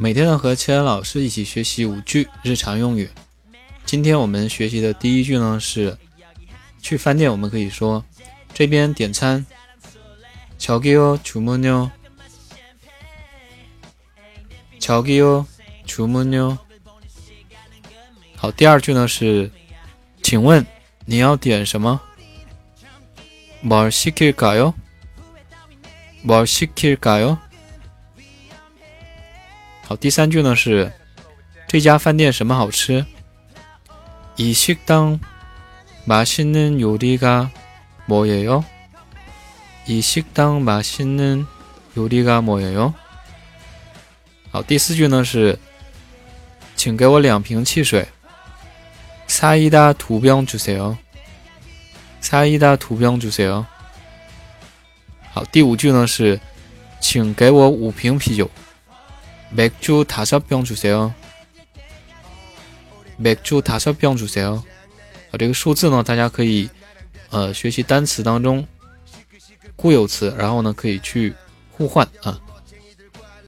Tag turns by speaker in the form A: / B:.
A: 每天呢和千恩老师一起学习五句日常用语。今天我们学习的第一句呢是，去饭店我们可以说这边点餐。저기요주문 요。 저기요주문 요。 好，第二句呢是，请问你要点什么？뭘시킬까 요？ 뭘시킬까 요？ 好，第三句呢是，这家饭店什么好吃？이식당맛있는요리가뭐예 요？ 以식당맛있는요리가뭐예 요？ 好，第四句呢是，请给我两瓶汽水。사이다두병주세 요。 사이다두병주세 요。 好，第五句呢是，请给我五瓶啤酒。 맥주다섯병주세 요。 맥주다섯병주세 요。 啊，这个数字呢，大家可以呃学习单词当中。固有词，然后呢可以去互换啊。